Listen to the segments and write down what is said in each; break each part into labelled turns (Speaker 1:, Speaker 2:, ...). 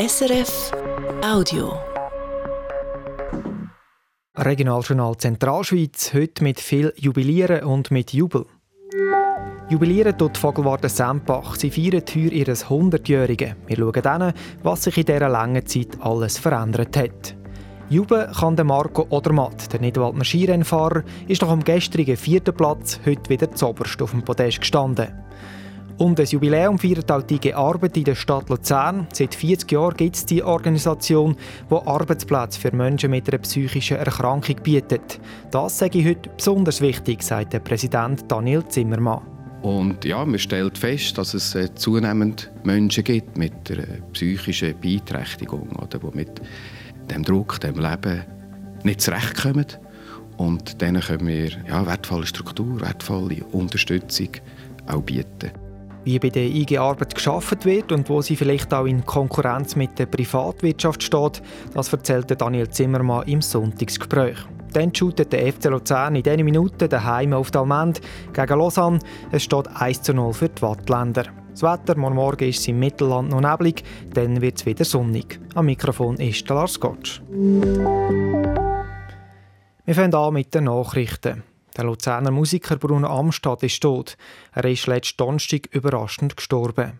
Speaker 1: SRF Audio.
Speaker 2: Regionaljournal Zentralschweiz, heute mit viel Jubilieren und mit Jubel. Jubilieren tut Vogelwarte Sempach. Sie feiern heuer ihr 100-Jährige. Wir schauen dann, was sich in dieser langen Zeit alles verändert hat. Jubeln kann der Marco Odermatt, der Nidwaldner Skirennfahrer, ist nach dem gestrigen vierten Platz heute wieder zoberst auf dem Podest gestanden. Um das Jubiläum feiert auch die Arbeit in der Stadt Luzern. Seit 40 Jahren gibt es die Organisation, die Arbeitsplätze für Menschen mit einer psychischen Erkrankung bietet. Das sage ich heute besonders wichtig, sagt der Präsident Daniel Zimmermann.
Speaker 3: Und ja, man stellt fest, dass es äh, zunehmend Menschen gibt mit einer psychischen Beeinträchtigung, oder, die mit dem Druck, dem Leben nicht zurechtkommen. Und denen können wir ja, wertvolle Struktur, wertvolle Unterstützung auch bieten
Speaker 2: wie bei der IG Arbeit geschaffen wird und wo sie vielleicht auch in Konkurrenz mit der Privatwirtschaft steht, das erzählte Daniel Zimmermann im Sonntagsgespräch. Dann shootet der FC Luzern in diesen Minuten daheim auf Dalmend gegen Lausanne. Es steht 1 zu 0 für die Wattländer. Das Wetter morgen Morgen ist im Mittelland noch neblig, dann wird es wieder sonnig. Am Mikrofon ist der Lars Gottsch. Wir fangen an mit den Nachrichten. Der Luzerner Musiker Bruno Amstad ist tot. Er ist letzten Donnerstag überraschend gestorben.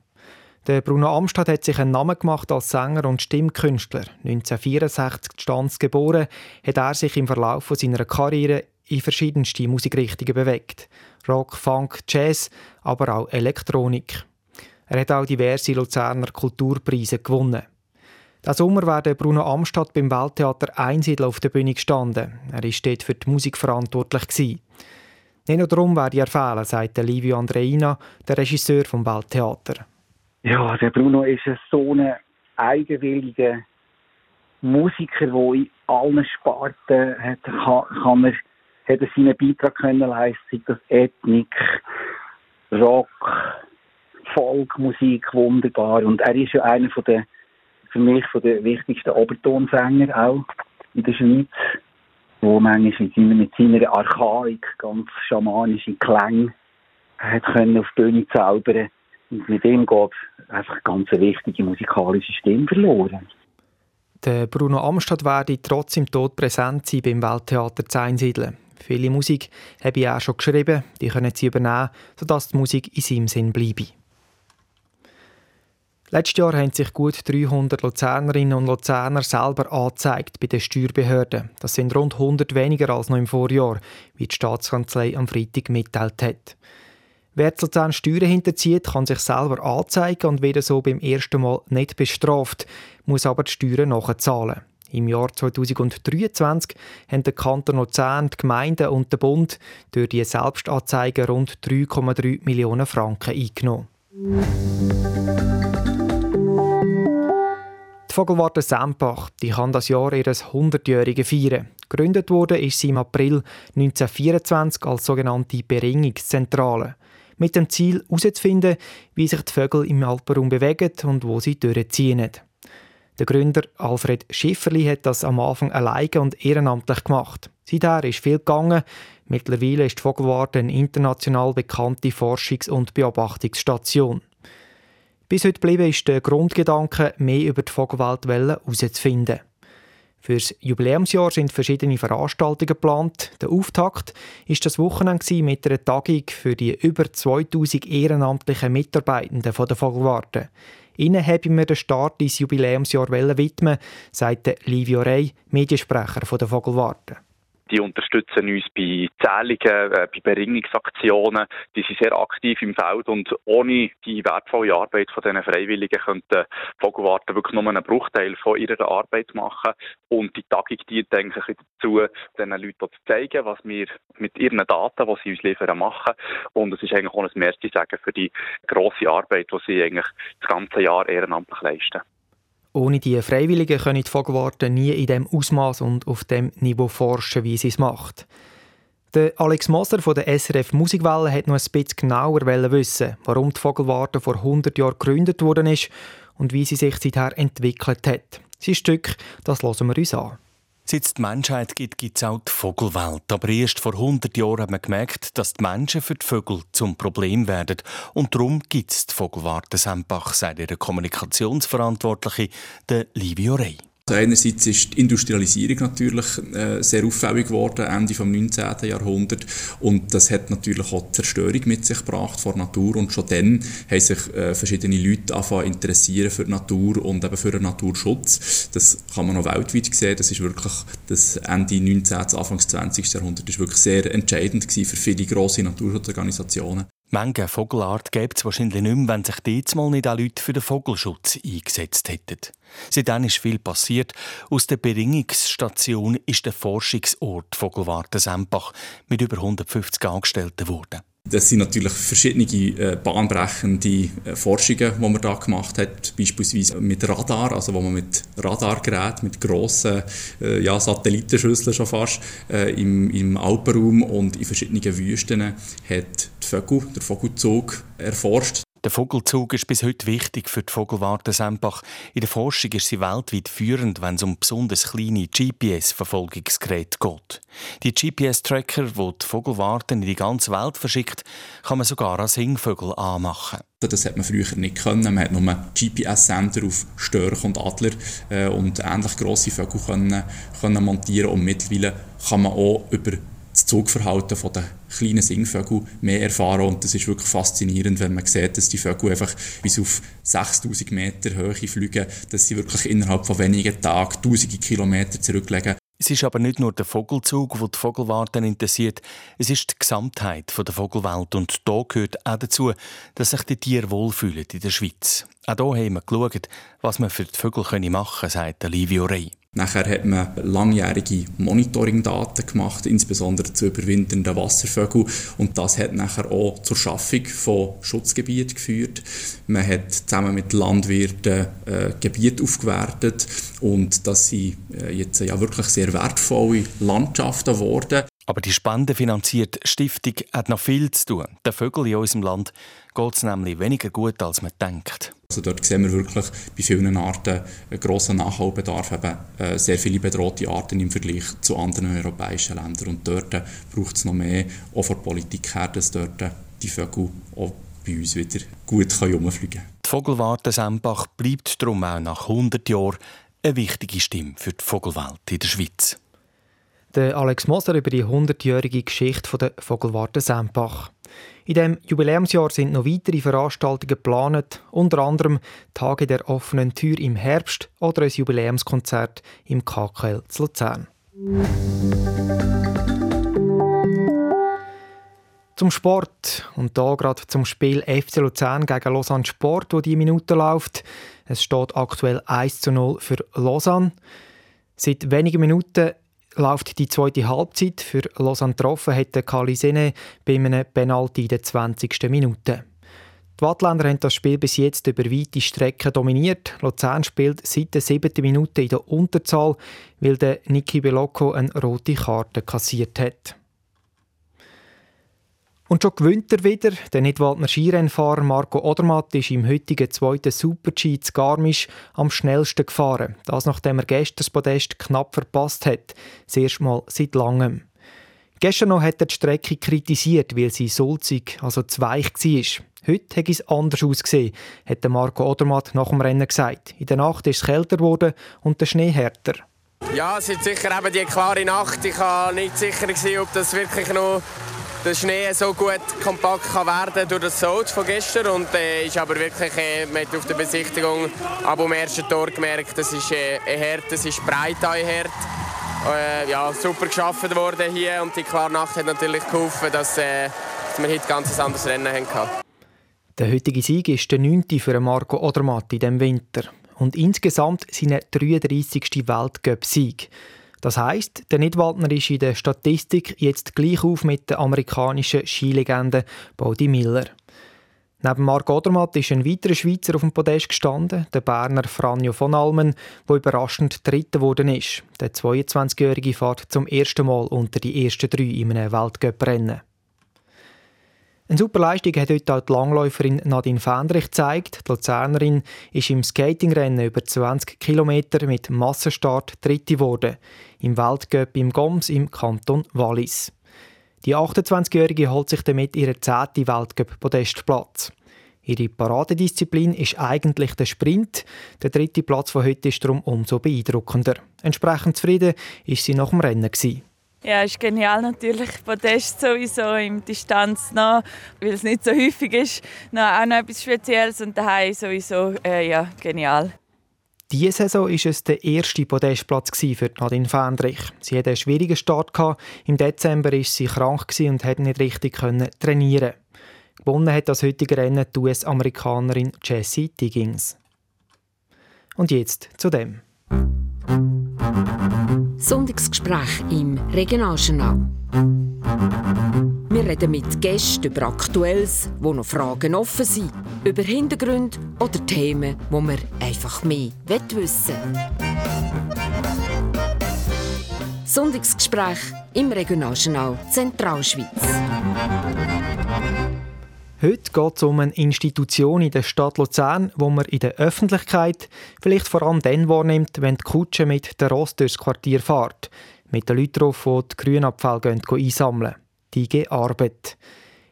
Speaker 2: Der Bruno Amstad hat sich einen Namen gemacht als Sänger und Stimmkünstler. 1964 Stanz geboren, hat er sich im Verlauf seiner Karriere in verschiedenste Musikrichtungen bewegt. Rock, Funk, Jazz, aber auch Elektronik. Er hat auch diverse Luzerner Kulturpreise gewonnen. Diesen Sommer war Bruno Amstadt beim Welttheater Einsiedel auf der Bühne gestanden. Er war dort für die Musik verantwortlich. Gewesen. Nicht nur darum werde er fehlen, sagt Livio Andreina, der Regisseur vom Welttheater.
Speaker 4: Ja, der Bruno ist so ein eigenwilliger Musiker, der in allen Sparten hat, kann er, hat er seinen Beitrag können leisten, sei das Ethnik, Rock, Folkmusik, wunderbar. Und er ist ja einer von der für mich von der wichtigsten Obertonsänger auch in der Schweiz, wo manchmal mit seiner, Archaik ganz schamanische Klänge hat können auf die Bühne zaubern und mit dem geht einfach eine ganz wichtige musikalische Stimme verloren.
Speaker 2: Der Bruno Amstadt werde trotz im Tod präsent sein beim Welttheater zu Einsiedeln. Viele Musik habe ich auch schon geschrieben, die können sie übernehmen, sodass die Musik in seinem Sinn bleibe. Letztes Jahr haben sich gut 300 Luzernerinnen und Luzerner selber angezeigt bei den Steuerbehörden. Das sind rund 100 weniger als noch im Vorjahr, wie die Staatskanzlei am Freitag mitteilt hat. Wer zu Luzern Steuern hinterzieht, kann sich selber anzeigen und wird so beim ersten Mal nicht bestraft, muss aber die Steuern nachzahlen. Im Jahr 2023 haben der Kanton Luzern, die Gemeinden und der Bund durch die Selbstanzeigen rund 3,3 Millionen Franken eingenommen. Vogelwarte Sempach die kann das Jahr ihres 100-jährigen feiern. Gegründet wurde ist sie im April 1924 als sogenannte Beringungszentrale. Mit dem Ziel herauszufinden, wie sich die Vögel im Alpenraum bewegen und wo sie durchziehen. Der Gründer Alfred Schifferli hat das am Anfang alleine und ehrenamtlich gemacht. Seither ist viel gegangen. Mittlerweile ist die Vogelwarte eine international bekannte Forschungs- und Beobachtungsstation. Bis heute geblieben ist der Grundgedanke, mehr über die Vogelwelt herauszufinden. Für das Jubiläumsjahr sind verschiedene Veranstaltungen geplant. Der Auftakt ist das Wochenende mit einer Tagung für die über 2000 ehrenamtlichen Mitarbeitenden der Vogelwarte. Ihnen haben wir den Start ins Jubiläumsjahr widmen, sagt Livio Rey, Mediensprecher der Vogelwarte.
Speaker 5: Die unterstützen uns bei Zählungen, äh, bei Beringungsaktionen. Die sind sehr aktiv im Feld und ohne die wertvolle Arbeit von diesen Freiwilligen könnten Vogelwarten wirklich nur einen Bruchteil von ihrer Arbeit machen. Und die Tagung dient eigentlich dazu, den Leuten zu zeigen, was wir mit ihren Daten, die sie uns liefern, machen. Und es ist eigentlich auch ein Merci sagen für die grosse Arbeit, die sie eigentlich das ganze Jahr ehrenamtlich leisten.
Speaker 2: Ohne die Freiwilligen können die Vogelwarte nie in dem Ausmaß und auf dem Niveau forschen, wie sie es macht. Der Alex Moser von der SRF Musikwelle hat noch ein bisschen genauer wissen, warum die Vogelwarte vor 100 Jahren gegründet worden ist und wie sie sich seither entwickelt hat. Sein Stück, das hören wir uns an.
Speaker 6: Seit die Menschheit gibt, gibt es auch die Vogelwelt. Aber erst vor 100 Jahren hat man gemerkt, dass die Menschen für die Vögel zum Problem werden. Und darum gibt es die Vogelwarte Sempach, sagt ihre Kommunikationsverantwortliche, Livio Rey.
Speaker 7: Also einerseits ist die Industrialisierung natürlich äh, sehr auffällig geworden, Ende des 19. Jahrhunderts. Und das hat natürlich auch Zerstörung mit sich gebracht vor Natur. Und schon dann haben sich äh, verschiedene Leute angefangen interessieren für die Natur und eben für den Naturschutz. Das kann man auch weltweit sehen. Das ist wirklich das Ende 19. Anfang 20. Jahrhundert ist wirklich sehr entscheidend gewesen für viele grosse Naturschutzorganisationen.
Speaker 6: Manche Vogelart gäbe es wahrscheinlich nicht mehr, wenn sich diesmal nicht auch Leute für den Vogelschutz eingesetzt hätten. Seitdem ist viel passiert. Aus der Beringungsstation ist der Forschungsort Vogelwarte Sempach mit über 150 Angestellten geworden.
Speaker 7: Das sind natürlich verschiedene äh, bahnbrechende äh, Forschungen, die man da gemacht hat, beispielsweise mit Radar, also wo man mit Radargeräten, mit grossen äh, ja, Satellitenschüsseln schon fast äh, im, im Alpenraum und in verschiedenen Wüsten hat die Vögel, der Vogelzug erforscht.
Speaker 6: Der Vogelzug ist bis heute wichtig für die Vogelwarte Sempach. In der Forschung ist sie weltweit führend, wenn es um besonders kleine GPS-Verfolgungsgeräte geht. Die GPS-Tracker, die die Vogelwarten in die ganze Welt verschickt, kann man sogar als Singvögel anmachen.
Speaker 7: Das hat man früher nicht können. Man hat nur GPS-Sender auf Störch und Adler äh, und ähnlich grosse Vögel können, können montieren und mittlerweile kann man auch über das Zugverhalten der kleinen Singvögel mehr erfahren und das ist wirklich faszinierend, wenn man sieht, dass die Vögel einfach bis auf 6000 Meter Höhe fliegen, dass sie wirklich innerhalb von wenigen Tagen tausende Kilometer zurücklegen.
Speaker 6: Es ist aber nicht nur der Vogelzug, der die Vogelwarten interessiert, es ist die Gesamtheit der Vogelwelt und da gehört auch dazu, dass sich die Tiere wohlfühlen in der Schweiz. Auch hier haben wir geschaut, was man für die Vögel machen können, sagt Livio Rey.
Speaker 7: Nachher hat man langjährige Monitoringdaten gemacht, insbesondere zu überwinternden Wasservögeln. Und das hat nachher auch zur Schaffung von Schutzgebieten geführt. Man hat zusammen mit Landwirten äh, Gebiete aufgewertet und das sind äh, jetzt ja wirklich sehr wertvolle Landschaften geworden.
Speaker 6: Aber die spendenfinanzierte Stiftung hat noch viel zu tun. Den Vögeln in unserem Land geht es nämlich weniger gut, als man denkt.
Speaker 7: Also dort sehen wir wirklich bei vielen Arten einen grossen Nachholbedarf, eben äh, sehr viele bedrohte Arten im Vergleich zu anderen europäischen Ländern. Und dort braucht es noch mehr, auch von der Politik her, dass dort die Vögel auch bei uns wieder gut herumfliegen können.
Speaker 6: Die Vogelwarte Sempach bleibt darum auch nach 100 Jahren eine wichtige Stimme für die Vogelwelt in der Schweiz.
Speaker 2: Der Alex Moser über die 100-jährige Geschichte der Vogelwarte Sempach. In dem Jubiläumsjahr sind noch weitere Veranstaltungen geplant, unter anderem Tage der offenen Tür im Herbst oder ein Jubiläumskonzert im KKL zu Luzern. Zum Sport und da gerade zum Spiel FC Luzern gegen Lausanne Sport, wo die Minute läuft. Es steht aktuell 1 zu 0 für Lausanne. Seit wenigen Minuten läuft die zweite Halbzeit. Für Lausanne getroffen hat Kali Sene bei einem Penalty in der 20. Minute. Die Wattländer haben das Spiel bis jetzt über weite Strecken dominiert. Luzern spielt seit der siebten Minute in der Unterzahl, weil der Niki Belocco eine rote Karte kassiert hat. Und schon gewinnt er wieder. Der Nidwaldner Skirennfahrer Marco Odermatt ist im heutigen zweiten Super-G zu Garmisch am schnellsten gefahren. Das nachdem er gestern das Podest knapp verpasst hat. Das erste Mal seit langem. Gestern noch hat er die Strecke kritisiert, weil sie sulzig, also zu weich war. Heute hat es anders ausgesehen, hat Marco Odermatt nach dem Rennen gesagt. In der Nacht ist es kälter geworden und der Schnee härter.
Speaker 8: Ja, es ist sicher eben die klare Nacht. Ich war nicht sicher, ob das wirklich noch der Schnee so gut kompakt kann werden durch das Salz von gestern und äh, ist aber wirklich äh, man hat auf der Besichtigung ab dem ersten Tor gemerkt, das ist äh, ein Herd, das ist breit ein Herd. Äh, ja, super geschaffen worden hier und die klare Nacht hat natürlich geholfen, dass, äh, dass wir heute ein ganz anderes Rennen hatten.
Speaker 2: Der heutige Sieg ist der 9. für Marco Odermatt in diesem Winter und insgesamt seine 33. Weltcup-Sieg. Das heißt, der Nidwaldner ist in der Statistik jetzt gleich auf mit der amerikanischen Skilegende Bodi Miller. Neben Marc Odermatt ist ein weiterer Schweizer auf dem Podest gestanden, der Berner Franjo von Almen, der überraschend Dritter geworden ist. Der 22-Jährige fährt zum ersten Mal unter die ersten drei in einem Weltcup-Rennen. Eine super Leistung hat heute auch die Langläuferin Nadine Fendrich gezeigt. Die Luzernerin ist im Skatingrennen über 20 Kilometer mit Massenstart Dritte geworden. Im Weltcup im Goms im Kanton Wallis. Die 28-Jährige holt sich damit ihren 10. Weltcup-Podestplatz. Ihre Paradedisziplin ist eigentlich der Sprint. Der dritte Platz von heute ist darum umso beeindruckender. Entsprechend zufrieden ist sie nach dem Rennen. Gewesen.
Speaker 9: Ja, ist genial natürlich. Podest sowieso im Distanz noch, weil es nicht so häufig ist, noch auch noch etwas Spezielles und daheim sowieso äh, ja, genial.
Speaker 2: Diese Saison war es der erste Podestplatz für Nadine Fendrich. Sie hatte einen schwierigen Start. Im Dezember war sie krank und konnte nicht richtig trainieren. Gewonnen hat das heutige Rennen die US-Amerikanerin Jessie Diggins. Und jetzt zu dem.
Speaker 10: Sonntagsgespräch im Regionaljournal. Wir reden mit Gästen über Aktuelles, wo noch Fragen offen sind, über Hintergründe oder Themen, wo wir einfach mehr wissen Sonntagsgespräch im Regionaljournal Zentralschweiz.
Speaker 2: Heute geht es um eine Institution in der Stadt Luzern, wo man in der Öffentlichkeit vielleicht vor allem dann wahrnimmt, wenn die Kutsche mit der Rost durchs Quartier fährt, mit den Leuten drauf, die die Grünabfälle einsammeln. Die IG Arbeit.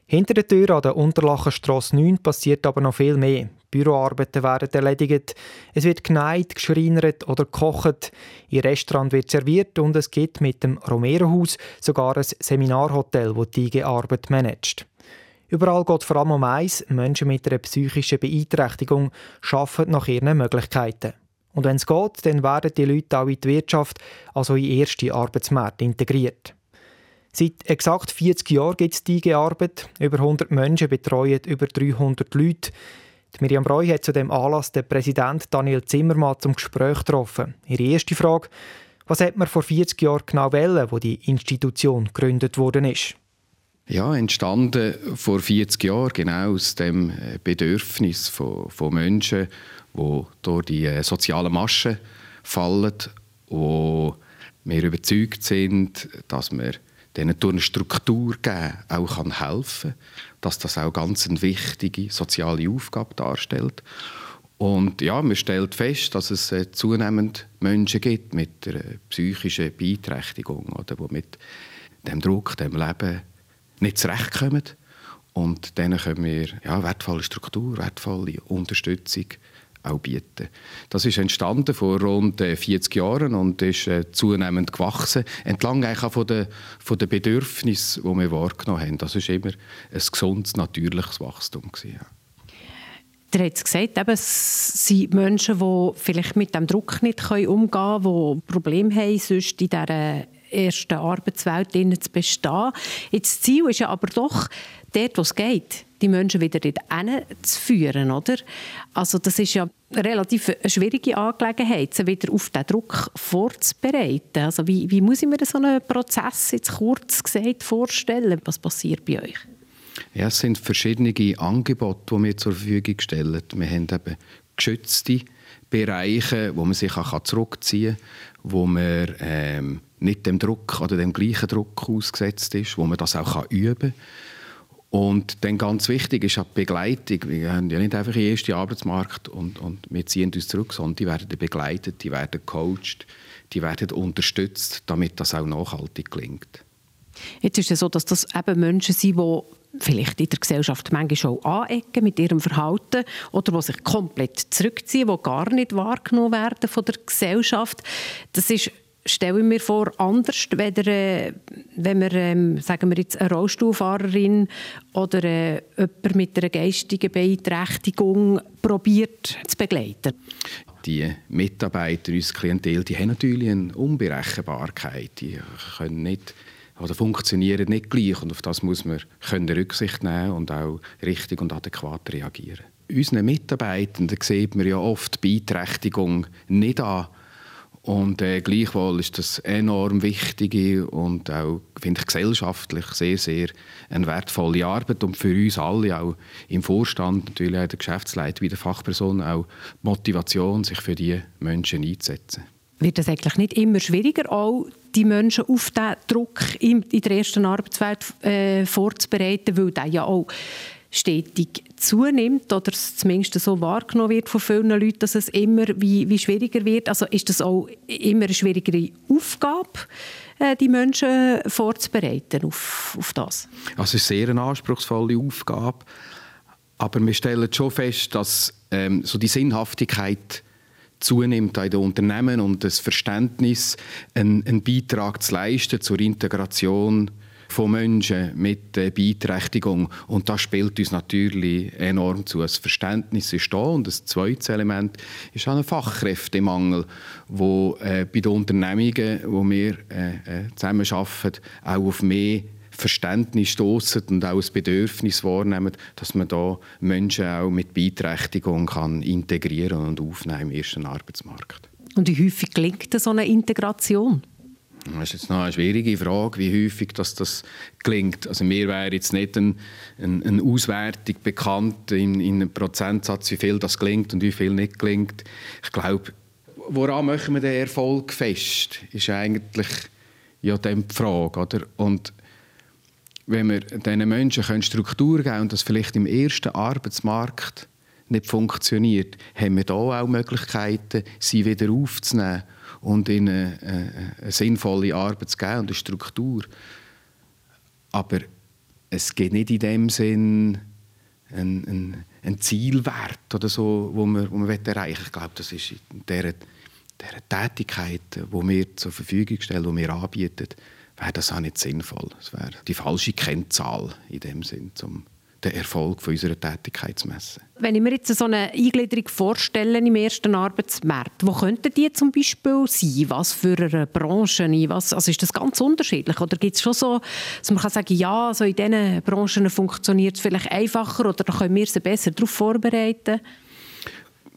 Speaker 2: Hinter der Tür an der Unterlachenstrasse 9 passiert aber noch viel mehr. Büroarbeiten werden erledigt, es wird geneigt, geschreinert oder gekocht, im Restaurant wird serviert und es gibt mit dem Romero-Haus sogar ein Seminarhotel, das die IG Arbeit managt. Überall geht vor allem um eins, Menschen mit einer psychischen Beeinträchtigung arbeiten nach ihren Möglichkeiten. Und wenn es geht, dann werden die Leute auch in die Wirtschaft, also in erste Arbeitsmärkte integriert. Seit exakt 40 Jahren gibt es diese Arbeit. Über 100 Menschen betreuen über 300 Leute. Die Miriam Breu hat zu dem Anlass den Präsident Daniel Zimmermann zum Gespräch getroffen. Ihre erste Frage, was hat man vor 40 Jahren genau wollen, wo die Institution gegründet worden ist?
Speaker 3: Ja, entstanden vor 40 Jahren genau aus dem äh, Bedürfnis von, von Menschen, die durch die äh, sozialen Maschen fallen, wo wir überzeugt sind, dass wir denen durch eine Struktur geben auch helfen kann, dass das auch ganz eine wichtige soziale Aufgabe darstellt. Und ja, man stellt fest, dass es äh, zunehmend Menschen gibt mit einer psychischen Beeinträchtigung oder die mit dem Druck, dem Leben nicht zurechtkommen. Und denen können wir ja, wertvolle Struktur, wertvolle Unterstützung auch bieten. Das ist entstanden vor rund 40 äh, Jahren und ist äh, zunehmend gewachsen, entlang auch von den, von den Bedürfnissen, die wir wahrgenommen haben. Das ist immer ein gesundes, natürliches Wachstum. Gewesen, ja.
Speaker 11: Der hat gesagt, eben, es sind Menschen, die vielleicht mit dem Druck nicht umgehen können, die Probleme haben, sonst in dieser ersten Arbeitswelt zu bestehen. Das Ziel ist ja aber doch, dort, wo es geht, die Menschen wieder dort zu führen, oder? Also das ist ja relativ eine schwierige Angelegenheit, sie wieder auf den Druck vorzubereiten. Also wie, wie muss ich mir so einen Prozess jetzt kurz gesagt vorstellen? Was passiert bei euch?
Speaker 3: Ja, es sind verschiedene Angebote, die wir zur Verfügung stellen. Wir haben eben geschützte Bereiche, wo man sich auch zurückziehen kann, wo man ähm, nicht dem Druck oder dem gleichen Druck ausgesetzt ist, wo man das auch üben kann. Und dann ganz wichtig ist auch die Begleitung. Wir haben ja nicht einfach den ersten Arbeitsmarkt und, und wir ziehen uns zurück, sondern die werden begleitet, die werden gecoacht, die werden unterstützt, damit das auch nachhaltig gelingt.
Speaker 11: Jetzt ist es so, dass das eben Menschen sind, die vielleicht in der Gesellschaft manchmal auch anecken mit ihrem Verhalten oder die sich komplett zurückziehen, die gar nicht wahrgenommen werden von der Gesellschaft. Das ist stelle ich mir vor, anders, weder, äh, wenn wir, ähm, sagen wir jetzt, eine Rollstuhlfahrerin oder äh, jemand mit einer geistigen Beeinträchtigung probiert zu begleiten.
Speaker 3: Die Mitarbeiter, unsere Klientel, die haben natürlich eine Unberechenbarkeit. Die können nicht oder funktionieren nicht gleich und auf das muss man können Rücksicht nehmen und auch richtig und adäquat reagieren. Unseren Mitarbeitenden sieht man ja oft Beeinträchtigung nicht an und äh, gleichwohl ist das enorm wichtige und auch, finde ich, gesellschaftlich sehr, sehr eine wertvolle Arbeit und für uns alle, auch im Vorstand, natürlich auch der Geschäftsleitung, wie der Fachperson, auch Motivation, sich für diese Menschen einzusetzen.
Speaker 11: Wird es eigentlich nicht immer schwieriger, auch die Menschen auf diesen Druck in, der ersten Arbeitswelt äh, vorzubereiten, weil der ja auch stetig zunimmt oder es zumindest so wahrgenommen wird von vielen Leuten, dass es immer wie, wie schwieriger wird. Also ist das auch immer eine schwierigere Aufgabe, äh, die Menschen vorzubereiten auf, auf das?
Speaker 3: Also es ist sehr eine anspruchsvolle Aufgabe, aber wir stellen schon fest, dass ähm, so die Sinnhaftigkeit zunimmt in den Unternehmen und das Verständnis, einen, einen Beitrag zu leisten zur Integration von Menschen mit äh, Beeinträchtigung. Und das spielt uns natürlich enorm zu. Das Verständnis ist da und das zweite Element ist auch ein Fachkräftemangel, wo äh, bei den Unternehmungen, wo wir äh, äh, zusammenarbeiten, auch auf mehr Verständnis stoßen und auch das Bedürfnis wahrnehmen, dass man da Menschen auch mit Beeinträchtigung kann integrieren und aufnehmen im ersten Arbeitsmarkt.
Speaker 11: Und wie häufig gelingt so eine Integration?
Speaker 3: Das ist jetzt noch eine schwierige Frage, wie häufig das, das gelingt. Also mir wäre jetzt nicht eine ein, ein Auswertung bekannt in, in einem Prozentsatz, wie viel das gelingt und wie viel nicht gelingt. Ich glaube, woran machen wir den Erfolg fest, ist eigentlich ja die Frage. Oder? Und wenn wir diesen Menschen Struktur geben und das vielleicht im ersten Arbeitsmarkt nicht funktioniert, haben wir da auch Möglichkeiten, sie wieder aufzunehmen und ihnen eine, eine sinnvolle Arbeit zu geben und eine Struktur. Aber es geht nicht in dem Sinn ein, ein, ein Zielwert oder so, wo man, wo man erreichen will. Ich glaube, das ist in dieser, dieser Tätigkeit, die wir zur Verfügung stellen, die wir anbieten, wäre das auch nicht sinnvoll. Das wäre die falsche Kennzahl in dem Sinn, um den Erfolg von unserer Tätigkeit zu messen.
Speaker 11: Wenn ich mir jetzt so eine Eingliederung vorstelle im ersten Arbeitsmarkt, wo könnten die zum Beispiel sein? Was für eine Branche? Was, also ist das ganz unterschiedlich? Oder gibt es schon so, dass man kann sagen ja, so in diesen Branchen funktioniert es vielleicht einfacher oder können wir sie besser darauf vorbereiten?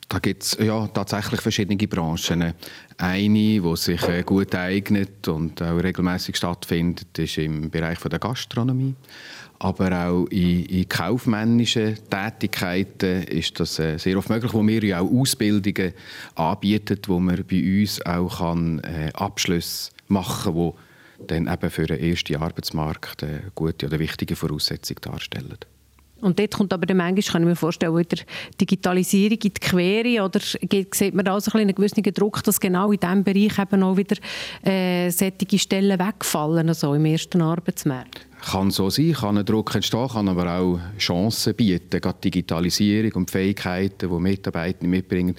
Speaker 3: Da gibt es ja, tatsächlich verschiedene Branchen. Eine, die sich äh, gut eignet und auch regelmäßig stattfindet, ist im Bereich der Gastronomie. Aber auch in, in kaufmännischen Tätigkeiten ist das äh, sehr oft möglich, wo wir ja auch Ausbildungen anbieten, wo man bei uns auch kann, äh, Abschlüsse machen kann, die dann eben für den ersten Arbeitsmarkt eine gute oder wichtige Voraussetzung darstellen.
Speaker 11: Und dort kommt aber dann manchmal, kann ich mir vorstellen, wieder Digitalisierung in die Quere oder sieht man da so ein einen gewissen Druck, dass genau in diesem Bereich eben auch wieder äh, solche Stellen wegfallen, also im ersten Arbeitsmarkt?
Speaker 3: Kann so sein, kann ein Druck entstehen, kann aber auch Chancen bieten. Gerade Digitalisierung und die Fähigkeiten, die Mitarbeiter mitbringen,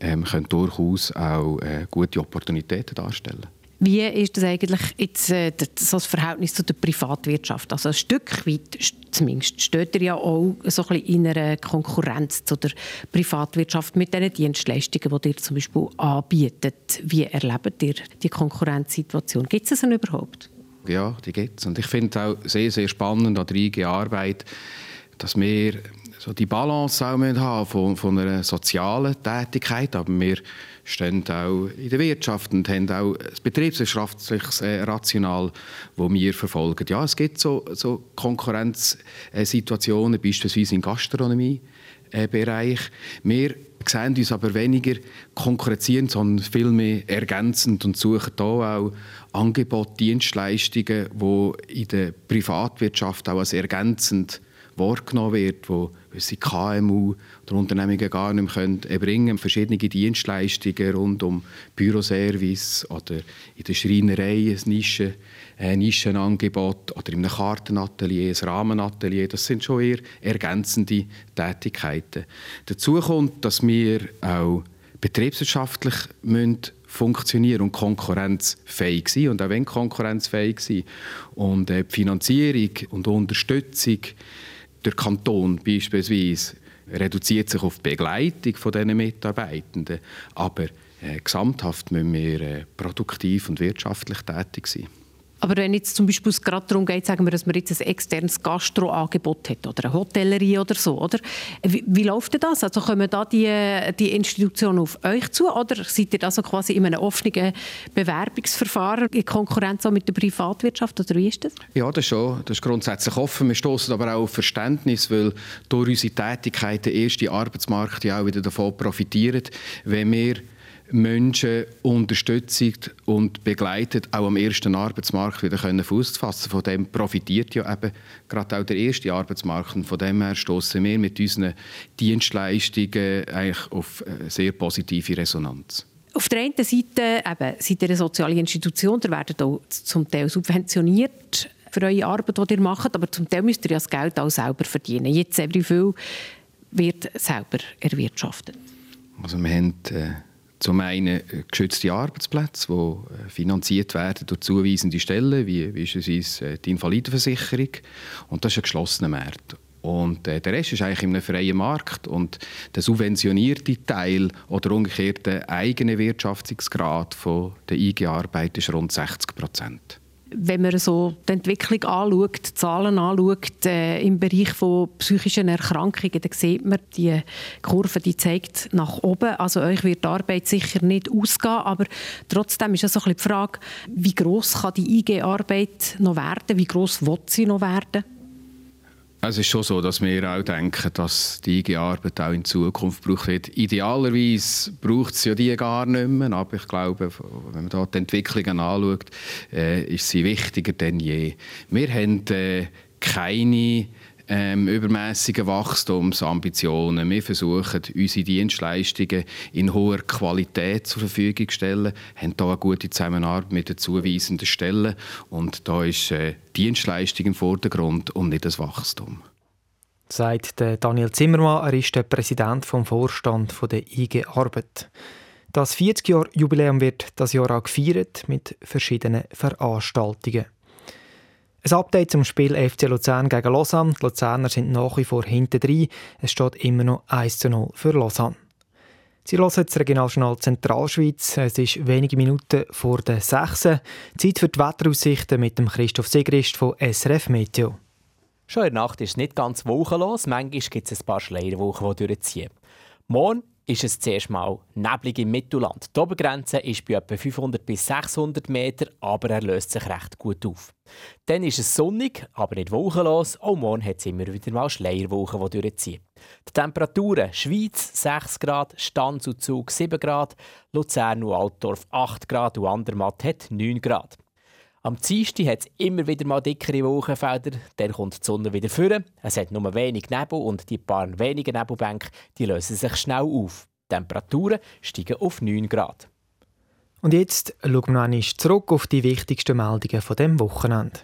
Speaker 3: ähm, können durchaus auch äh, gute Opportunitäten darstellen.
Speaker 11: Wie ist das eigentlich jetzt, äh, das Verhältnis zu der Privatwirtschaft? Also ein Stück weit zumindest steht er ja auch so ein bisschen in einer Konkurrenz zu der Privatwirtschaft mit den Dienstleistungen, die ihr zum Beispiel anbietet. Wie erlebt ihr die Konkurrenzsituation? Gibt es denn überhaupt?
Speaker 3: Ja, die gibt es. Und ich finde es auch sehr, sehr spannend an der IG Arbeit, dass wir so die Balance auch haben von, von einer sozialen Tätigkeit, aber wir stehen auch in der Wirtschaft und haben auch das betriebswirtschaftliches äh, Rational, das wir verfolgen. Ja, es gibt so, so Konkurrenzsituationen, beispielsweise im Gastronomiebereich. Wir sehen uns aber weniger konkurrenzierend, sondern vielmehr ergänzend und suchen da auch Angebote, Dienstleistungen, die in der Privatwirtschaft auch als ergänzend wahrgenommen wird, wo unsere KMU oder Unternehmungen gar nicht mehr können erbringen Verschiedene Dienstleistungen rund um Büroservice oder in der Schreinerei ein Nischen, ein Nischenangebot oder in einem Kartenatelier, ein Rahmenatelier. Das sind schon eher ergänzende Tätigkeiten. Dazu kommt, dass wir auch betriebswirtschaftlich müssen funktionieren und konkurrenzfähig sein und auch wenn konkurrenzfähig sein und äh, die Finanzierung und Unterstützung der Kanton beispielsweise reduziert sich auf die Begleitung von diesen Mitarbeitenden, aber äh, gesamthaft müssen wir äh, produktiv und wirtschaftlich tätig sein.
Speaker 11: Aber wenn jetzt zum Beispiel gerade darum geht, sagen wir, dass man jetzt ein externes Gastroangebot hat oder eine Hotellerie oder so, oder? Wie, wie läuft das? Also kommen da die, die Institutionen auf euch zu oder seid ihr also quasi in einem offenen Bewerbungsverfahren in Konkurrenz auch mit der Privatwirtschaft oder wie ist das?
Speaker 3: Ja, das ist schon. Das ist grundsätzlich offen. Wir stoßen aber auch auf Verständnis, weil durch unsere Tätigkeit der erste Arbeitsmarkt ja auch wieder davon profitiert, wenn wir Menschen unterstützt und begleitet, auch am ersten Arbeitsmarkt wieder Fuß zu fassen. Von dem profitiert ja eben gerade auch der erste Arbeitsmarkt. Und von dem her stoßen wir mit unseren Dienstleistungen eigentlich auf sehr positive Resonanz.
Speaker 11: Auf der einen Seite eben, seid ihr eine soziale Institution, ihr werdet auch zum Teil subventioniert für eure Arbeit, die ihr macht, aber zum Teil müsst ihr ja das Geld auch selber verdienen. Jetzt, wie viel wird selber erwirtschaftet?
Speaker 3: Also wir haben äh, zum einen äh, geschützte Arbeitsplätze, die äh, finanziert werden durch zuweisende Stellen, wie beispielsweise äh, die Invalidenversicherung. Und das ist ein geschlossener Markt. Und äh, der Rest ist eigentlich in einem freien Markt. Und der subventionierte Teil oder umgekehrt der eigene Wirtschaftungsgrad der IG-Arbeit ist rund 60 Prozent
Speaker 11: wenn man so die Entwicklung anschaut, die Zahlen anschaut äh, im Bereich von psychischen Erkrankungen, dann sieht man, die Kurve die zeigt nach oben. Also euch wird die Arbeit sicher nicht ausgehen, aber trotzdem ist bisschen die Frage, wie groß kann die IG-Arbeit noch werden, wie groß wird sie noch werden?
Speaker 3: Es ist schon so, dass wir auch denken, dass die IG-Arbeit auch in Zukunft braucht wird. Idealerweise braucht es ja die gar nicht mehr, aber ich glaube, wenn man da die Entwicklungen anschaut, äh, ist sie wichtiger denn je. Wir haben äh, keine ähm, übermäßigen Wachstumsambitionen. Wir versuchen, unsere Dienstleistungen in hoher Qualität zur Verfügung zu stellen, haben hier eine gute Zusammenarbeit mit den zuweisenden Stellen und da ist äh, Dienstleistung im Vordergrund und nicht das Wachstum.
Speaker 2: Sagt Daniel Zimmermann, er ist der Präsident vom Vorstand der IG Arbeit. Das 40-Jahr-Jubiläum wird das Jahr auch gefeiert mit verschiedenen Veranstaltungen. Ein Update zum Spiel FC Luzern gegen Lausanne. Die Luzerner sind nach wie vor hinten drin. Es steht immer noch 1 zu 0 für Lausanne. Sie hören das Regionaljournal Zentralschweiz. Es ist wenige Minuten vor der 6. Zeit für die Wetteraussichten mit dem Christoph Segrist von SRF Meteo.
Speaker 12: Schon in der Nacht ist es nicht ganz wolkenlos. Manchmal gibt es ein paar Schleierwochen, die durchziehen. Morgen ist es zuerst mal neblig im Mittelland. Die Obergrenze ist bei etwa 500 bis 600 Meter, aber er löst sich recht gut auf. Dann ist es sonnig, aber nicht wolkenlos. Auch morgen hat es immer wieder mal Schleierwochen, die durchziehen. Die Temperaturen: Schweiz 6 Grad, Stanz und Zug 7 Grad, Luzern und Altdorf 8 Grad und Andermatt hat 9 Grad. Am Dienstag hat es immer wieder mal dickere Wolkenfelder, dann kommt die Sonne wieder vor. Es hat nur wenig Nebel und die paar wenigen Nebelbänke die lösen sich schnell auf. Die Temperaturen steigen auf 9 Grad.
Speaker 2: Und jetzt schauen wir noch zurück auf die wichtigsten Meldungen von dem Wochenende.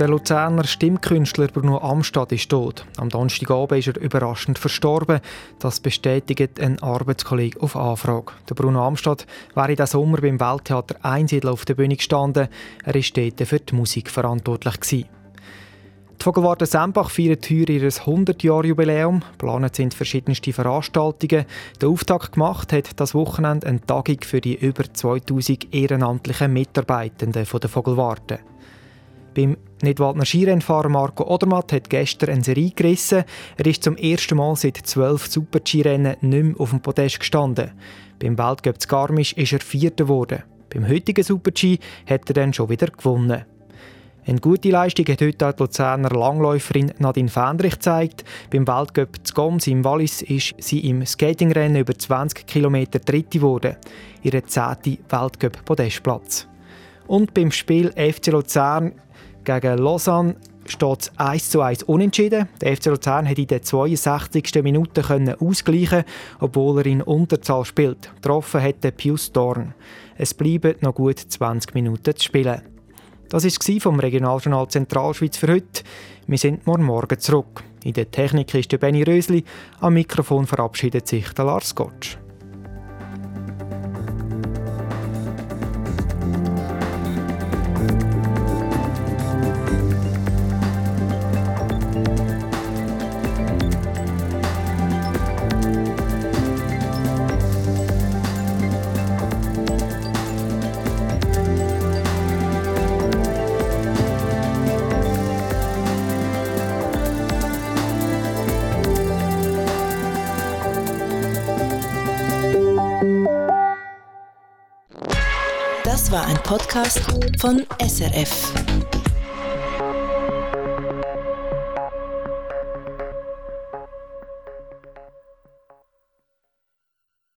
Speaker 2: Der Luzerner Stimmkünstler Bruno Amstad ist tot. Am Donnerstagabend ist er überraschend verstorben. Das bestätigt ein Arbeitskollege auf Anfrage. Der Bruno Amstad war in diesem Sommer beim Welttheater Einsiedel auf der Bühne gestanden. Er war dort für die Musik verantwortlich. Gewesen. Die Vogelwarte Sembach feiert heuer ihr 100-Jahr-Jubiläum. Geplant sind verschiedenste Veranstaltungen. Der Auftakt gemacht hat das Wochenende eine Tagung für die über 2000 ehrenamtlichen Mitarbeitenden der Vogelwarte. Beim Nidwaldner Skirennfahrer Marco Odermatt hat gestern eine Serie gerissen. Er ist zum ersten Mal seit zwölf Super-Skirennen nicht mehr auf dem Podest gestanden. Beim Weltcup zu Garmisch ist er Vierter geworden. Beim heutigen Super-G hat er dann schon wieder gewonnen. Eine gute Leistung hat heute die Luzerner Langläuferin Nadine Fendrich gezeigt. Beim Weltcup zu Goms im Wallis ist sie im Skatingrennen über 20 km Dritte geworden. Ihre zehnte Weltcup-Podestplatz. Und beim Spiel FC Luzern gegen Lausanne steht es 1 zu 1 unentschieden. Der FC Luzern konnte in der 62. Minute ausgleichen, obwohl er in Unterzahl spielt. Getroffen hat Pius Dorn. Es bleiben noch gut 20 Minuten zu spielen. Das war vom Regionaljournal Zentralschweiz für heute. Wir sind morgen Morgen zurück. In der Technik ist der Benny Rösli. Am Mikrofon verabschiedet sich der Lars Gottsch.
Speaker 1: Podcast von SRF.